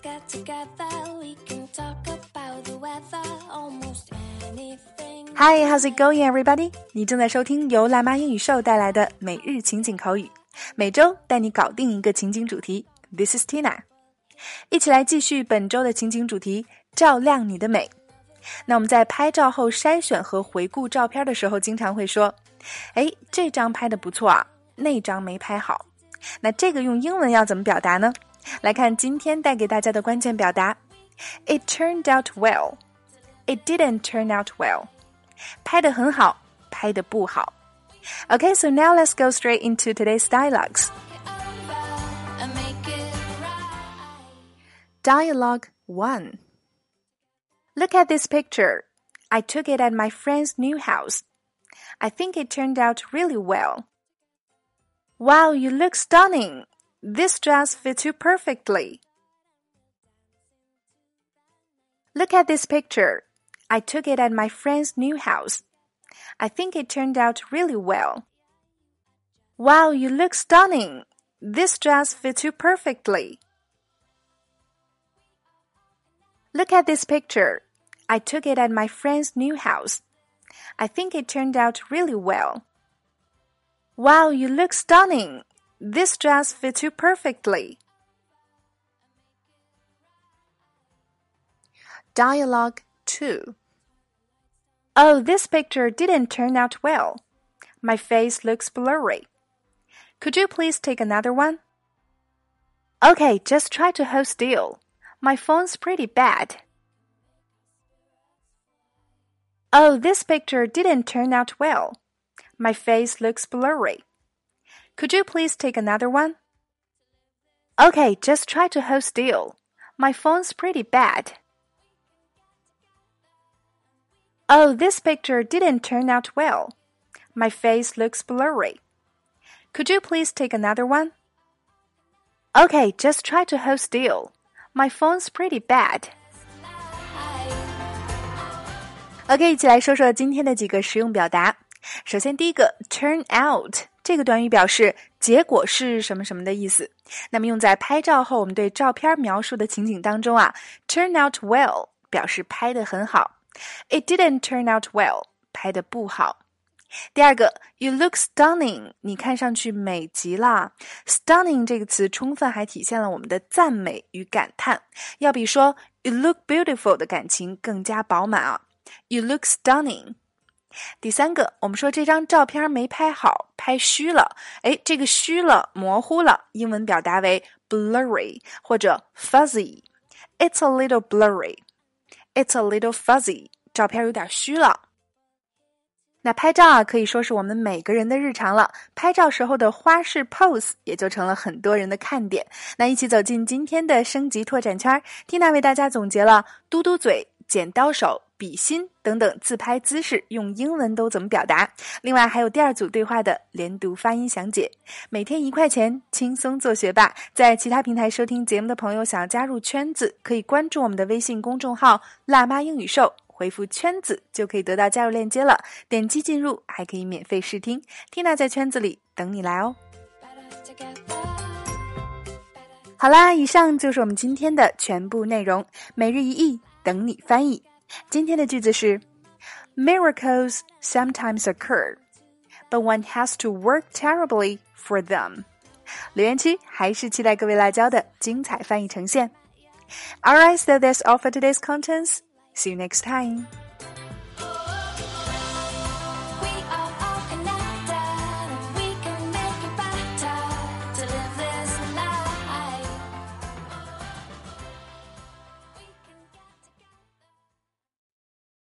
Get together. We can talk about the weather, almost anything. Hi, how's it going, everybody？你正在收听由辣妈英语秀带来的每日情景口语，每周带你搞定一个情景主题。This is Tina，一起来继续本周的情景主题：照亮你的美。那我们在拍照后筛选和回顾照片的时候，经常会说：“哎，这张拍的不错啊，那张没拍好。”那这个用英文要怎么表达呢？来看今天带给大家的关键表达：It turned out well. It didn't turn out well. 拍的很好，拍的不好。Okay, so now let's go straight into today's dialogues. And make it right. Dialogue 1 Look at this picture. I took it at my friend's new house. I think it turned out really well. Wow, you look stunning. This dress fits you perfectly. Look at this picture. I took it at my friend's new house. I think it turned out really well. Wow, you look stunning. This dress fits you perfectly. Look at this picture. I took it at my friend's new house. I think it turned out really well. Wow, you look stunning. This dress fits you perfectly. Dialogue 2 Oh, this picture didn't turn out well. My face looks blurry. Could you please take another one? Okay, just try to hold still. My phone's pretty bad. Oh, this picture didn't turn out well. My face looks blurry. Could you please take another one? Okay, just try to hold still. My phone's pretty bad. Oh, this picture didn't turn out well. My face looks blurry. Could you please take another one? Okay, just try to hold still. My phone's pretty bad. OK，一起来说说今天的几个实用表达。首先，第一个 turn out 这个短语表示结果是什么什么的意思。那么用在拍照后，我们对照片描述的情景当中啊，turn out well 表示拍的很好，it didn't turn out well 拍的不好。第二个，you look stunning，你看上去美极了。stunning 这个词充分还体现了我们的赞美与感叹，要比说 you look beautiful 的感情更加饱满啊。You look stunning。第三个，我们说这张照片没拍好，拍虚了。哎，这个虚了，模糊了，英文表达为 blurry 或者 fuzzy。It's a little blurry. It's a little fuzzy. 照片有点虚了。那拍照啊，可以说是我们每个人的日常了。拍照时候的花式 pose 也就成了很多人的看点。那一起走进今天的升级拓展圈，Tina 为大家总结了嘟嘟嘴、剪刀手。比心等等自拍姿势用英文都怎么表达？另外还有第二组对话的连读发音详解。每天一块钱，轻松做学霸。在其他平台收听节目的朋友，想要加入圈子，可以关注我们的微信公众号“辣妈英语秀”，回复“圈子”就可以得到加入链接了。点击进入，还可以免费试听。Tina 在圈子里等你来哦。好啦，以上就是我们今天的全部内容。每日一译，等你翻译。今天的句子是：Miracles sometimes occur, but one has to work terribly for them。留言区还是期待各位辣椒的精彩翻译呈现。Alright, so that's all for today's contents. See you next time.